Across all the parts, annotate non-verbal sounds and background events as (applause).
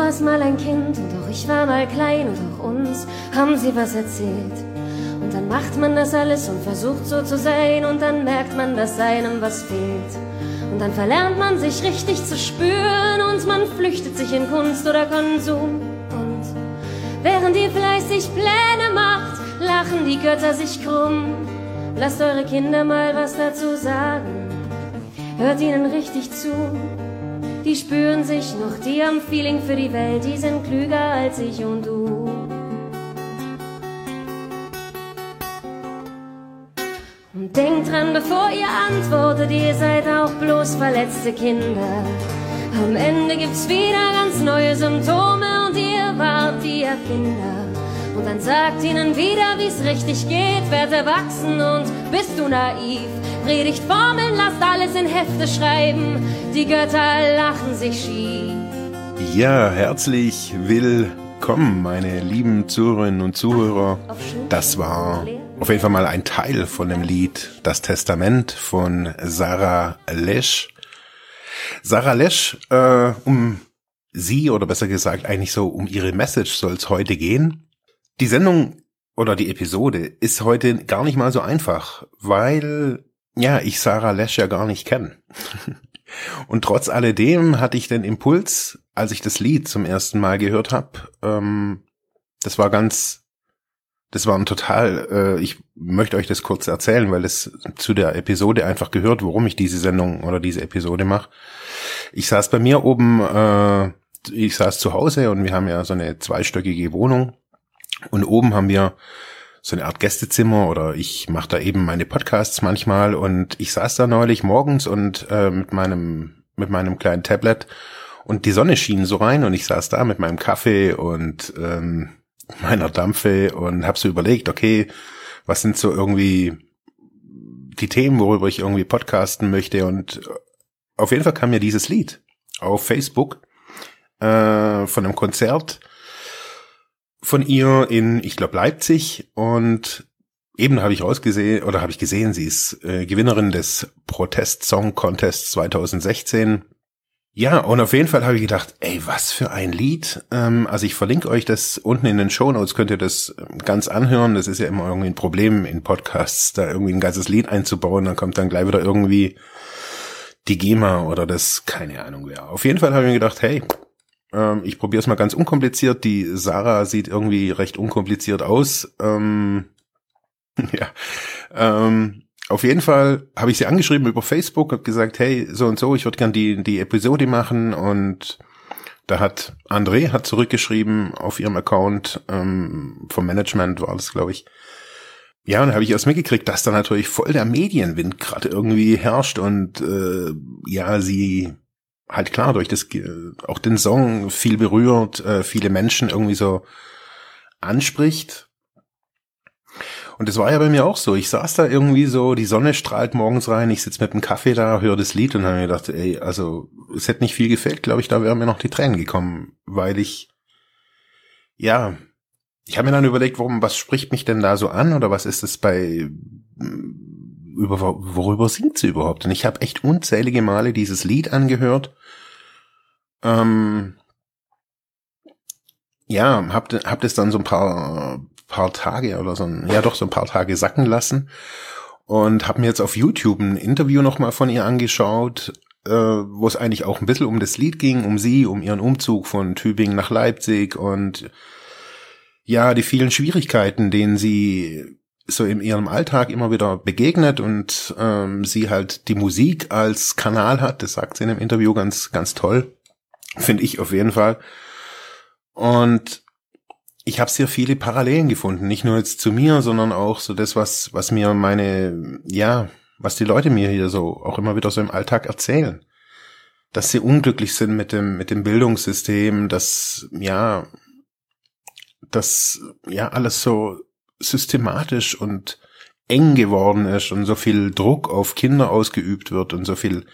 Warst mal ein Kind und auch ich war mal klein und auch uns haben sie was erzählt. Und dann macht man das alles und versucht so zu sein und dann merkt man, dass einem was fehlt. Und dann verlernt man sich richtig zu spüren und man flüchtet sich in Kunst oder Konsum. Und während ihr fleißig Pläne macht, lachen die Götter sich krumm. Lasst eure Kinder mal was dazu sagen. Hört ihnen richtig zu. Die spüren sich noch, die haben Feeling für die Welt, die sind klüger als ich und du. Und denkt dran, bevor ihr antwortet, ihr seid auch bloß verletzte Kinder. Am Ende gibt's wieder ganz neue Symptome und ihr wart die Erfinder. Und dann sagt ihnen wieder, wie's richtig geht, werd erwachsen und bist du naiv. Predigt Formeln, lasst alles in Hefte schreiben, die Götter lachen sich schief. Ja, herzlich willkommen, meine lieben Zuhörerinnen und Zuhörer. Das war auf jeden Fall mal ein Teil von dem Lied Das Testament von Sarah Lesch. Sarah Lesch, äh, um sie oder besser gesagt eigentlich so um ihre Message soll es heute gehen. Die Sendung oder die Episode ist heute gar nicht mal so einfach, weil ja, ich Sarah Lesch ja gar nicht kenne. (laughs) Und trotz alledem hatte ich den Impuls, als ich das Lied zum ersten Mal gehört habe, ähm, das war ganz, das war ein total, äh, ich möchte euch das kurz erzählen, weil es zu der Episode einfach gehört, warum ich diese Sendung oder diese Episode mache. Ich saß bei mir oben, äh, ich saß zu Hause und wir haben ja so eine zweistöckige Wohnung und oben haben wir so eine Art Gästezimmer oder ich mache da eben meine Podcasts manchmal und ich saß da neulich morgens und äh, mit meinem mit meinem kleinen Tablet und die Sonne schien so rein und ich saß da mit meinem Kaffee und ähm, meiner Dampfe und habe so überlegt, okay, was sind so irgendwie die Themen, worüber ich irgendwie podcasten möchte? Und auf jeden Fall kam mir dieses Lied auf Facebook äh, von einem Konzert von ihr in, ich glaube, Leipzig und eben habe ich rausgesehen oder habe ich gesehen, sie ist äh, Gewinnerin des Protest Song Contest 2016. Ja, und auf jeden Fall habe ich gedacht, ey, was für ein Lied. Ähm, also ich verlinke euch das unten in den Show Notes, könnt ihr das ganz anhören. Das ist ja immer irgendwie ein Problem in Podcasts, da irgendwie ein ganzes Lied einzubauen. Dann kommt dann gleich wieder irgendwie die GEMA oder das, keine Ahnung wer. Auf jeden Fall habe ich mir gedacht, hey, ähm, ich probiere es mal ganz unkompliziert. Die Sarah sieht irgendwie recht unkompliziert aus. Ähm, (laughs) ja. Ähm, auf jeden Fall habe ich sie angeschrieben über Facebook, habe gesagt, hey, so und so, ich würde gern die, die Episode machen und da hat André hat zurückgeschrieben auf ihrem Account, ähm, vom Management war das, glaube ich. Ja, und da habe ich erst mitgekriegt, dass da natürlich voll der Medienwind gerade irgendwie herrscht und äh, ja, sie halt klar durch das auch den Song viel berührt, äh, viele Menschen irgendwie so anspricht. Und das war ja bei mir auch so. Ich saß da irgendwie so, die Sonne strahlt morgens rein, ich sitz mit dem Kaffee da, höre das Lied und habe mir gedacht, ey, also es hätte nicht viel gefällt, glaube ich, da wären mir noch die Tränen gekommen, weil ich ja, ich habe mir dann überlegt, warum, was spricht mich denn da so an oder was ist es bei über worüber singt sie überhaupt? Und ich habe echt unzählige Male dieses Lied angehört. Ähm, ja, hab, hab das dann so ein paar paar Tage oder so, ein, ja doch so ein paar Tage sacken lassen und habe mir jetzt auf YouTube ein Interview nochmal von ihr angeschaut, äh, wo es eigentlich auch ein bisschen um das Lied ging, um sie, um ihren Umzug von Tübingen nach Leipzig und ja, die vielen Schwierigkeiten, denen sie so in ihrem Alltag immer wieder begegnet und ähm, sie halt die Musik als Kanal hat. Das sagt sie in dem Interview ganz, ganz toll. Finde ich auf jeden Fall. Und ich habe sehr viele Parallelen gefunden, nicht nur jetzt zu mir, sondern auch so das, was, was mir meine, ja, was die Leute mir hier so auch immer wieder so im Alltag erzählen. Dass sie unglücklich sind mit dem, mit dem Bildungssystem, dass, ja, dass, ja, alles so systematisch und eng geworden ist und so viel Druck auf Kinder ausgeübt wird und so viel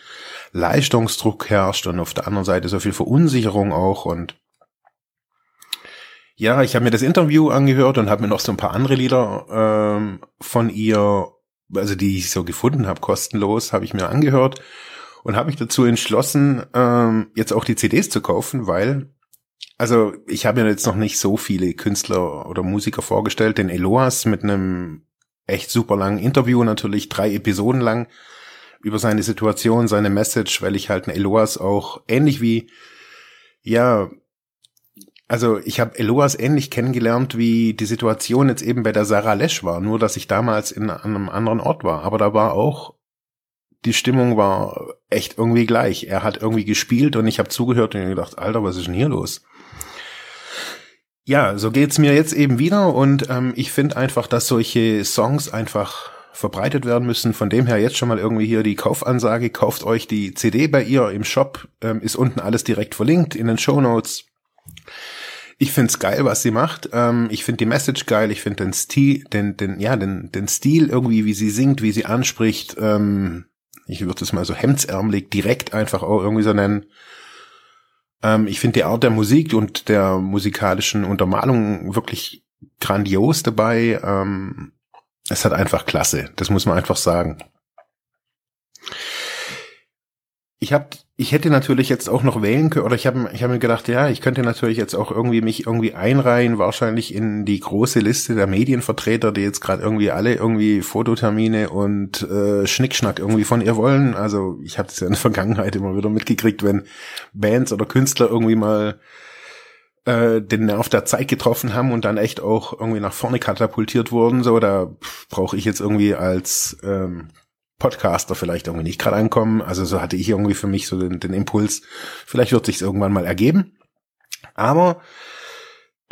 Leistungsdruck herrscht und auf der anderen Seite so viel Verunsicherung auch und ja, ich habe mir das Interview angehört und habe mir noch so ein paar andere Lieder ähm, von ihr, also die ich so gefunden habe, kostenlos, habe ich mir angehört und habe mich dazu entschlossen, ähm, jetzt auch die CDs zu kaufen, weil, also ich habe mir jetzt noch nicht so viele Künstler oder Musiker vorgestellt, den Eloas mit einem echt super langen Interview, natürlich drei Episoden lang, über seine Situation, seine Message, weil ich halt einen Eloas auch ähnlich wie, ja, also ich habe Eloas ähnlich kennengelernt, wie die Situation jetzt eben bei der Sarah Lesch war, nur dass ich damals in einem anderen Ort war. Aber da war auch, die Stimmung war echt irgendwie gleich. Er hat irgendwie gespielt und ich habe zugehört und gedacht, Alter, was ist denn hier los? Ja, so geht's mir jetzt eben wieder und ähm, ich finde einfach, dass solche Songs einfach verbreitet werden müssen. Von dem her jetzt schon mal irgendwie hier die Kaufansage. Kauft euch die CD bei ihr im Shop. Ähm, ist unten alles direkt verlinkt in den Show Notes. Ich find's geil, was sie macht. Ähm, ich find die Message geil. Ich find den Stil, den, den, ja, den, den Stil irgendwie, wie sie singt, wie sie anspricht. Ähm, ich würde es mal so hemdsärmelig direkt einfach auch irgendwie so nennen. Ähm, ich finde die Art der Musik und der musikalischen Untermalung wirklich grandios dabei. Ähm, es hat einfach klasse. Das muss man einfach sagen. Ich habe ich hätte natürlich jetzt auch noch wählen können, oder ich habe ich hab mir gedacht, ja, ich könnte natürlich jetzt auch irgendwie mich irgendwie einreihen, wahrscheinlich in die große Liste der Medienvertreter, die jetzt gerade irgendwie alle irgendwie Fototermine und äh, Schnickschnack irgendwie von ihr wollen. Also ich habe es ja in der Vergangenheit immer wieder mitgekriegt, wenn Bands oder Künstler irgendwie mal äh, den Nerv der Zeit getroffen haben und dann echt auch irgendwie nach vorne katapultiert wurden. So, da brauche ich jetzt irgendwie als ähm, Podcaster vielleicht irgendwie nicht gerade ankommen. Also so hatte ich irgendwie für mich so den, den Impuls, vielleicht wird sich irgendwann mal ergeben. Aber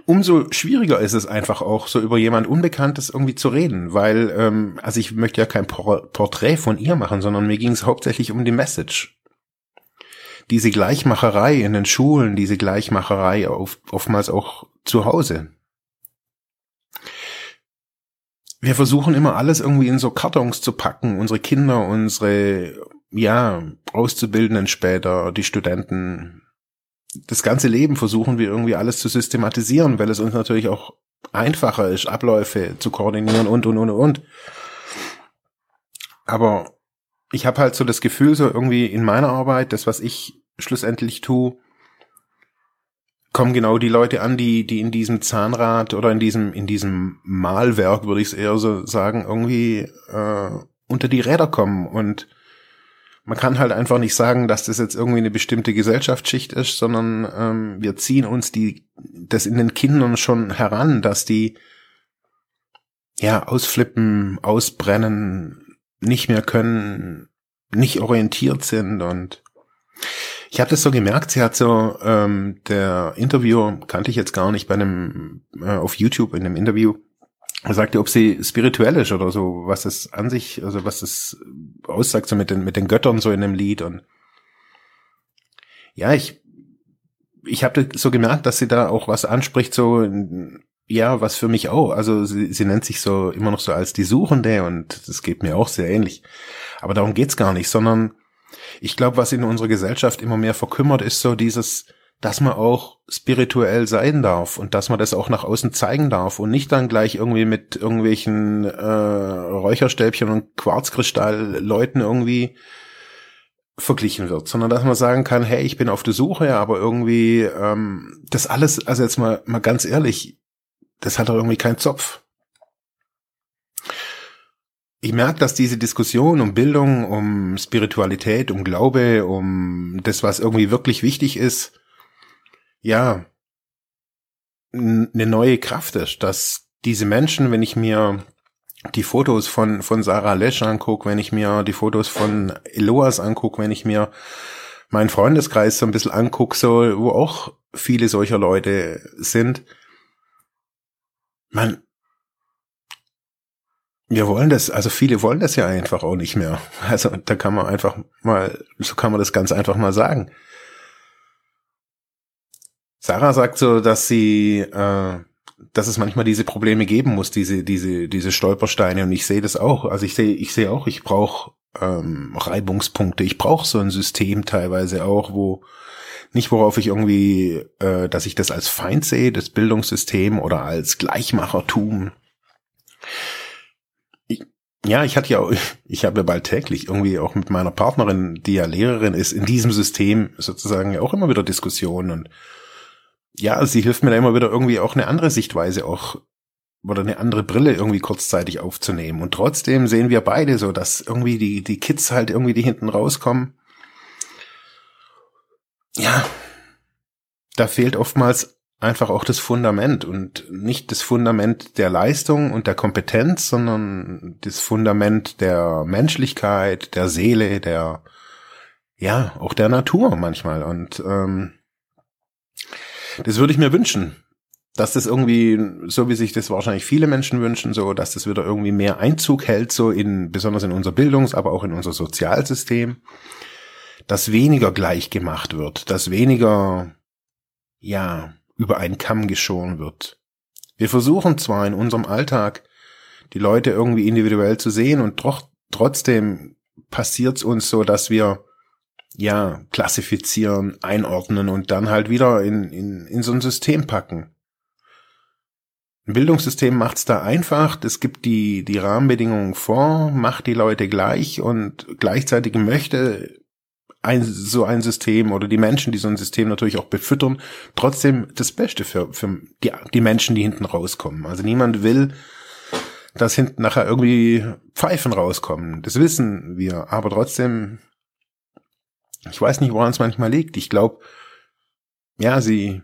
umso schwieriger ist es einfach auch, so über jemand Unbekanntes irgendwie zu reden, weil, ähm, also ich möchte ja kein Por Porträt von ihr machen, sondern mir ging es hauptsächlich um die Message. Diese Gleichmacherei in den Schulen, diese Gleichmacherei auf, oftmals auch zu Hause. Wir versuchen immer alles irgendwie in so Kartons zu packen, unsere Kinder, unsere, ja, Auszubildenden später, die Studenten. Das ganze Leben versuchen wir irgendwie alles zu systematisieren, weil es uns natürlich auch einfacher ist, Abläufe zu koordinieren und, und, und, und. Aber ich habe halt so das Gefühl, so irgendwie in meiner Arbeit, das, was ich schlussendlich tue, kommen genau die Leute an, die, die in diesem Zahnrad oder in diesem, in diesem Malwerk, würde ich es eher so sagen, irgendwie äh, unter die Räder kommen. Und man kann halt einfach nicht sagen, dass das jetzt irgendwie eine bestimmte Gesellschaftsschicht ist, sondern ähm, wir ziehen uns die, das in den Kindern schon heran, dass die ja ausflippen, ausbrennen, nicht mehr können, nicht orientiert sind und ich habe das so gemerkt, sie hat so, ähm, der Interviewer kannte ich jetzt gar nicht bei einem, äh, auf YouTube in einem Interview, er sagte, ob sie spirituell ist oder so, was es an sich, also was es aussagt, so mit den, mit den Göttern so in dem Lied und ja, ich, ich habe so gemerkt, dass sie da auch was anspricht, so, ja, was für mich auch, also sie, sie nennt sich so immer noch so als die Suchende und das geht mir auch sehr ähnlich. Aber darum geht's gar nicht, sondern ich glaube, was in unserer Gesellschaft immer mehr verkümmert, ist so dieses, dass man auch spirituell sein darf und dass man das auch nach außen zeigen darf und nicht dann gleich irgendwie mit irgendwelchen äh, Räucherstäbchen und Quarzkristall-Leuten irgendwie verglichen wird, sondern dass man sagen kann, hey, ich bin auf der Suche, aber irgendwie ähm, das alles, also jetzt mal mal ganz ehrlich, das hat doch irgendwie keinen Zopf ich merke, dass diese Diskussion um Bildung, um Spiritualität, um Glaube, um das, was irgendwie wirklich wichtig ist, ja, eine neue Kraft ist, dass diese Menschen, wenn ich mir die Fotos von, von Sarah Lesch angucke, wenn ich mir die Fotos von Eloas angucke, wenn ich mir meinen Freundeskreis so ein bisschen angucke, so, wo auch viele solcher Leute sind, man, wir wollen das, also viele wollen das ja einfach auch nicht mehr. (laughs) Also da kann man einfach mal, so kann man das ganz einfach mal sagen. Sarah sagt so, dass sie, äh, dass es manchmal diese Probleme geben muss, diese, diese, diese Stolpersteine. Und ich sehe das auch. Also ich sehe, ich sehe auch, ich brauche ähm, Reibungspunkte. Ich brauche so ein System teilweise auch, wo nicht worauf ich irgendwie, äh, dass ich das als Feind sehe, das Bildungssystem oder als Gleichmachertum ja, ich hatte ja, (laughs) ich habe ja bald täglich irgendwie auch mit meiner Partnerin, die ja Lehrerin ist, in diesem System sozusagen ja auch immer wieder Diskussionen und ja, sie hilft mir da immer wieder irgendwie auch eine andere Sichtweise auch oder eine andere Brille irgendwie kurzzeitig aufzunehmen. Und trotzdem sehen wir beide so, dass irgendwie die, die Kids halt irgendwie, die hinten rauskommen. Ja, da fehlt oftmals einfach auch das Fundament und nicht das Fundament der Leistung und der Kompetenz, sondern das Fundament der Menschlichkeit, der Seele, der ja auch der Natur manchmal. Und ähm, das würde ich mir wünschen, dass das irgendwie, so wie sich das wahrscheinlich viele Menschen wünschen, so, dass das wieder irgendwie mehr Einzug hält, so in, besonders in unser Bildungs-, aber auch in unser Sozialsystem, dass weniger gleich gemacht wird, dass weniger, ja, über einen Kamm geschoren wird. Wir versuchen zwar in unserem Alltag die Leute irgendwie individuell zu sehen und tro trotzdem passiert es uns so, dass wir ja klassifizieren, einordnen und dann halt wieder in, in, in so ein System packen. Ein Bildungssystem macht's da einfach, es gibt die, die Rahmenbedingungen vor, macht die Leute gleich und gleichzeitig möchte ein, so ein System oder die Menschen, die so ein System natürlich auch befüttern, trotzdem das Beste für, für die, die Menschen, die hinten rauskommen. Also niemand will, dass hinten nachher irgendwie Pfeifen rauskommen. Das wissen wir. Aber trotzdem, ich weiß nicht, woran es manchmal liegt. Ich glaube, ja, sie,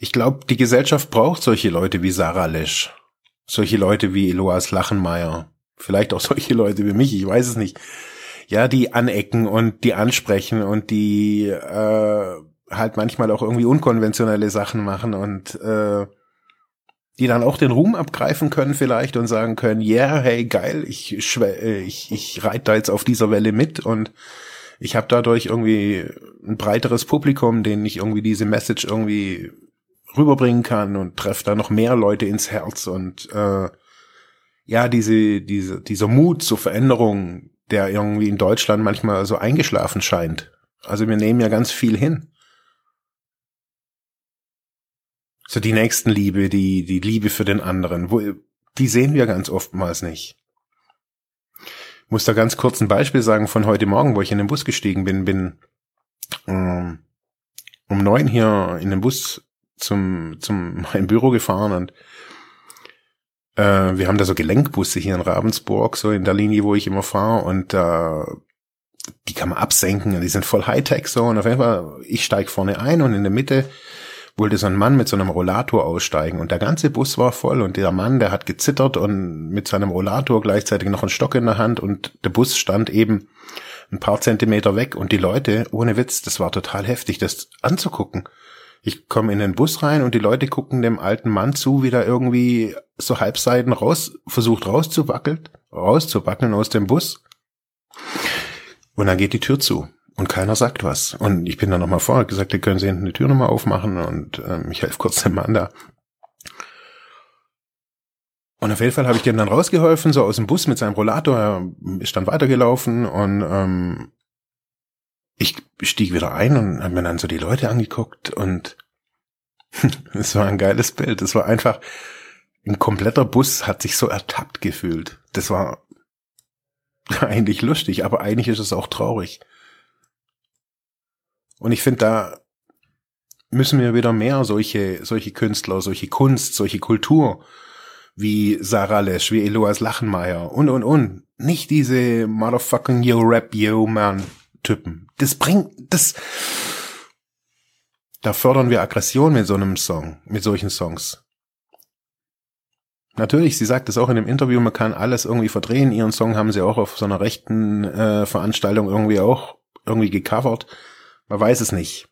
ich glaube, die Gesellschaft braucht solche Leute wie Sarah Lesch. Solche Leute wie Eloas Lachenmeier. Vielleicht auch (laughs) solche Leute wie mich, ich weiß es nicht ja, die anecken und die ansprechen und die äh, halt manchmal auch irgendwie unkonventionelle Sachen machen und äh, die dann auch den Ruhm abgreifen können vielleicht und sagen können, yeah, hey, geil, ich, äh, ich, ich reite da jetzt auf dieser Welle mit und ich habe dadurch irgendwie ein breiteres Publikum, denen ich irgendwie diese Message irgendwie rüberbringen kann und treffe da noch mehr Leute ins Herz und äh, ja, diese, diese, dieser Mut zur Veränderung, der irgendwie in Deutschland manchmal so eingeschlafen scheint. Also wir nehmen ja ganz viel hin. So die Nächstenliebe, die, die Liebe für den anderen, wo, die sehen wir ganz oftmals nicht. Ich muss da ganz kurz ein Beispiel sagen von heute Morgen, wo ich in den Bus gestiegen bin, bin ähm, um neun hier in den Bus zum, zum (laughs) mein Büro gefahren und äh, wir haben da so Gelenkbusse hier in Ravensburg, so in der Linie, wo ich immer fahre. Und äh, die kann man absenken. Und die sind voll Hightech so. Und auf jeden Fall, ich steig vorne ein und in der Mitte wollte so ein Mann mit so einem Rollator aussteigen. Und der ganze Bus war voll und der Mann, der hat gezittert und mit seinem Rollator gleichzeitig noch einen Stock in der Hand. Und der Bus stand eben ein paar Zentimeter weg. Und die Leute, ohne Witz, das war total heftig, das anzugucken. Ich komme in den Bus rein und die Leute gucken dem alten Mann zu, wie der irgendwie so halbseiten raus, versucht rauszuwackeln, rauszuwackeln aus dem Bus. Und dann geht die Tür zu und keiner sagt was. Und ich bin dann nochmal vor, gesagt, die können Sie hinten die Tür nochmal aufmachen und ähm, ich helfe kurz dem Mann da. Und auf jeden Fall habe ich dem dann rausgeholfen, so aus dem Bus mit seinem Rollator. Er ist dann weitergelaufen und ähm, ich stieg wieder ein und habe mir dann so die Leute angeguckt und (laughs) es war ein geiles Bild. Es war einfach, ein kompletter Bus hat sich so ertappt gefühlt. Das war (laughs) eigentlich lustig, aber eigentlich ist es auch traurig. Und ich finde, da müssen wir wieder mehr solche, solche Künstler, solche Kunst, solche Kultur wie Sarah Lesch, wie Eloas Lachenmeier und, und, und. Nicht diese motherfucking yo rap yo man Typen. Das bringt, das, da fördern wir Aggression mit so einem Song, mit solchen Songs. Natürlich, sie sagt es auch in dem Interview, man kann alles irgendwie verdrehen. Ihren Song haben sie auch auf so einer rechten äh, Veranstaltung irgendwie auch irgendwie gecovert. Man weiß es nicht.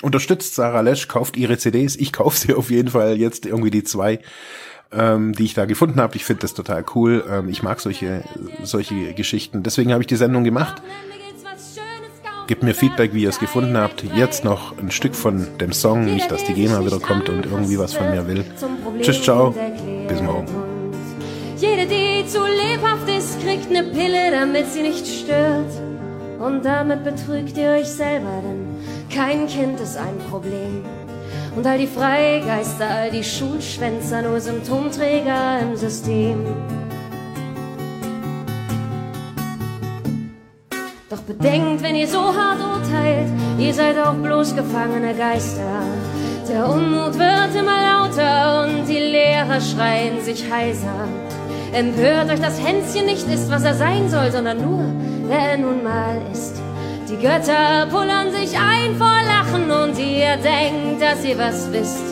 unterstützt Sarah Lesch, kauft ihre CDs. Ich kaufe sie auf jeden Fall jetzt irgendwie die zwei, ähm, die ich da gefunden habe. Ich finde das total cool. Ähm, ich mag solche, solche Geschichten. Deswegen habe ich die Sendung gemacht. Gebt mir Feedback, wie ihr es gefunden habt. Jetzt noch ein Stück von dem Song, nicht, dass die GEMA wieder kommt und irgendwie was von mir will. Tschüss, ciao. Bis morgen. Jede, die zu lebhaft ist, kriegt eine Pille, damit sie nicht stört. Und damit betrügt ihr euch selber, denn kein Kind ist ein Problem. Und all die Freigeister, all die Schulschwänzer, nur Symptomträger im System. Bedenkt, wenn ihr so hart urteilt, ihr seid auch bloß gefangene Geister. Der Unmut wird immer lauter und die Lehrer schreien sich heiser. Empört euch, dass Hänschen nicht ist, was er sein soll, sondern nur, wer er nun mal ist. Die Götter pullern sich ein vor Lachen und ihr denkt, dass ihr was wisst.